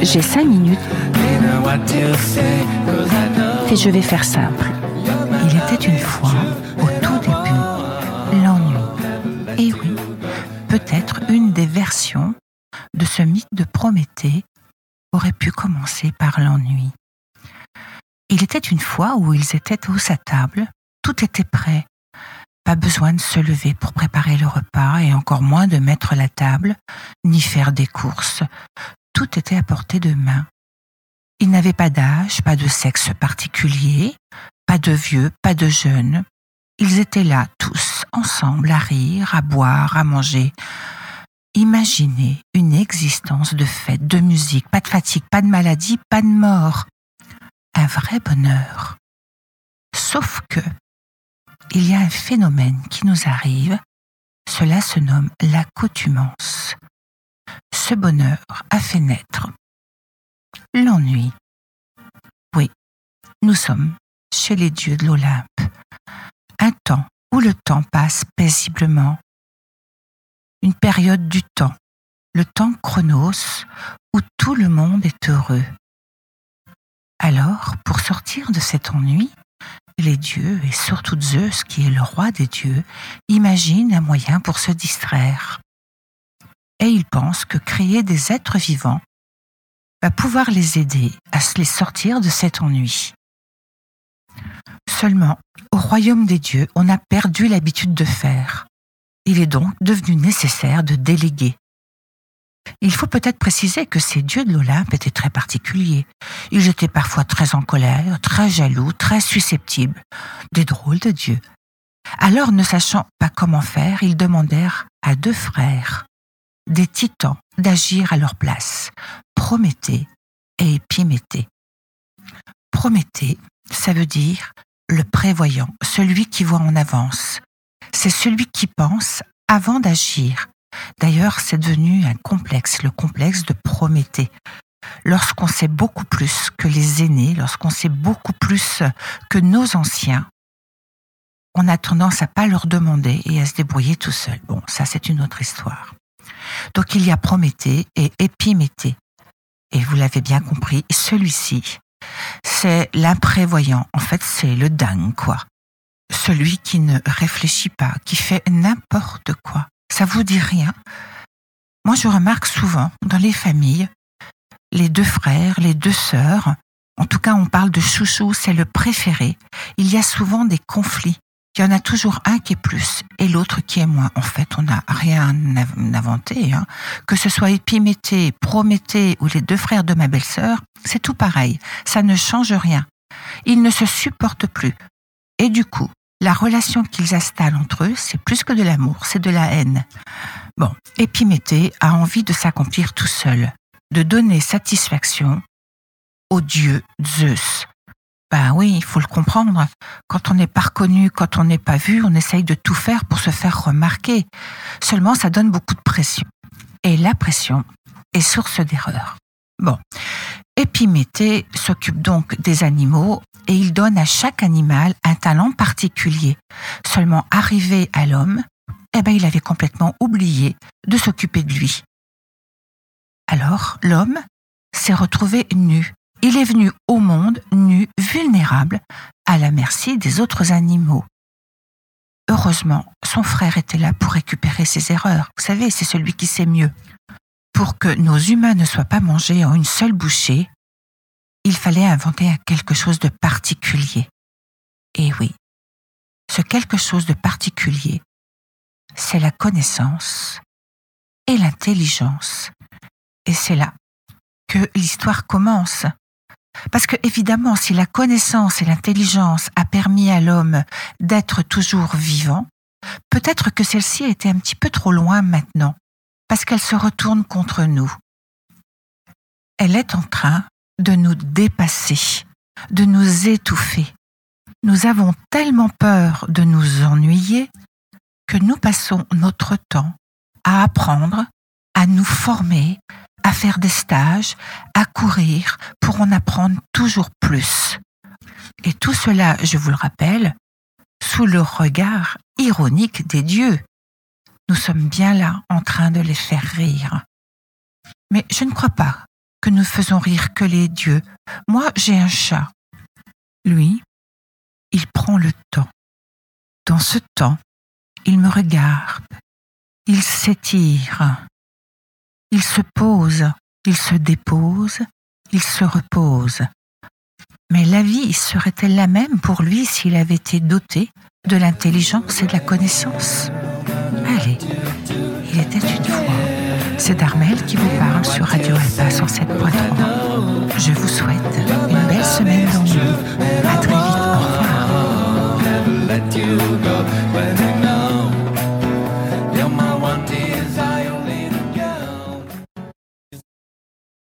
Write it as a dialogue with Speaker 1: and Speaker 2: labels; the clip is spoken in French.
Speaker 1: J'ai cinq minutes et je vais faire simple. Il était une fois, au tout début, l'ennui. Et oui, peut-être une des versions de ce mythe de Prométhée aurait pu commencer par l'ennui. Il était une fois où ils étaient tous à table, tout était prêt. Pas besoin de se lever pour préparer le repas et encore moins de mettre la table, ni faire des courses. Tout était à portée de main. Ils n'avaient pas d'âge, pas de sexe particulier, pas de vieux, pas de jeunes. Ils étaient là tous, ensemble, à rire, à boire, à manger. Imaginez une existence de fête, de musique, pas de fatigue, pas de maladie, pas de mort. Un vrai bonheur. Sauf que, il y a un phénomène qui nous arrive, cela se nomme l'accoutumance. Ce bonheur a fait naître l'ennui. Oui, nous sommes chez les dieux de l'Olympe, un temps où le temps passe paisiblement, une période du temps, le temps chronos, où tout le monde est heureux. Alors, pour sortir de cet ennui, les dieux, et surtout Zeus, qui est le roi des dieux, imaginent un moyen pour se distraire. Et ils pensent que créer des êtres vivants va pouvoir les aider à se les sortir de cet ennui. Seulement, au royaume des dieux, on a perdu l'habitude de faire. Il est donc devenu nécessaire de déléguer. Il faut peut-être préciser que ces dieux de l'Olympe étaient très particuliers. Ils étaient parfois très en colère, très jaloux, très susceptibles. Des drôles de dieux. Alors, ne sachant pas comment faire, ils demandèrent à deux frères, des titans, d'agir à leur place, Prométhée et Épiméthée. Prométhée, ça veut dire le prévoyant, celui qui voit en avance. C'est celui qui pense avant d'agir, D'ailleurs, c'est devenu un complexe, le complexe de Prométhée. Lorsqu'on sait beaucoup plus que les aînés, lorsqu'on sait beaucoup plus que nos anciens, on a tendance à pas leur demander et à se débrouiller tout seul. Bon, ça c'est une autre histoire. Donc il y a Prométhée et Épiméthée. Et vous l'avez bien compris, celui-ci, c'est l'imprévoyant. En fait, c'est le dingue, quoi. Celui qui ne réfléchit pas, qui fait n'importe quoi. Ça vous dit rien Moi, je remarque souvent dans les familles, les deux frères, les deux sœurs, en tout cas, on parle de chouchou, c'est le préféré. Il y a souvent des conflits. Il y en a toujours un qui est plus et l'autre qui est moins. En fait, on n'a rien inventé. Hein. Que ce soit Épiméthée, Prométhée ou les deux frères de ma belle-sœur, c'est tout pareil. Ça ne change rien. Ils ne se supportent plus. Et du coup, la relation qu'ils installent entre eux, c'est plus que de l'amour, c'est de la haine. Bon, Épiméthée a envie de s'accomplir tout seul, de donner satisfaction au dieu Zeus. Ben oui, il faut le comprendre. Quand on n'est pas reconnu, quand on n'est pas vu, on essaye de tout faire pour se faire remarquer. Seulement, ça donne beaucoup de pression. Et la pression est source d'erreur. Bon. Épiméthée s'occupe donc des animaux et il donne à chaque animal un talent particulier. Seulement arrivé à l'homme, eh ben, il avait complètement oublié de s'occuper de lui. Alors, l'homme s'est retrouvé nu. Il est venu au monde nu, vulnérable, à la merci des autres animaux. Heureusement, son frère était là pour récupérer ses erreurs. Vous savez, c'est celui qui sait mieux. Pour que nos humains ne soient pas mangés en une seule bouchée, il fallait inventer quelque chose de particulier. Et oui, ce quelque chose de particulier, c'est la connaissance et l'intelligence. Et c'est là que l'histoire commence. Parce que évidemment, si la connaissance et l'intelligence a permis à l'homme d'être toujours vivant, peut-être que celle-ci a été un petit peu trop loin maintenant, parce qu'elle se retourne contre nous. Elle est en train de nous dépasser, de nous étouffer. Nous avons tellement peur de nous ennuyer que nous passons notre temps à apprendre, à nous former, à faire des stages, à courir pour en apprendre toujours plus. Et tout cela, je vous le rappelle, sous le regard ironique des dieux. Nous sommes bien là en train de les faire rire. Mais je ne crois pas que nous faisons rire que les dieux. Moi, j'ai un chat. Lui, il prend le temps. Dans ce temps, il me regarde. Il s'étire. Il se pose, il se dépose, il se repose. Mais la vie serait-elle la même pour lui s'il avait été doté de l'intelligence et de la connaissance? Allez, il était une fois. C'est Darmel qui vous parle sur Radio Alpa 107.3. Je vous souhaite une belle semaine dans le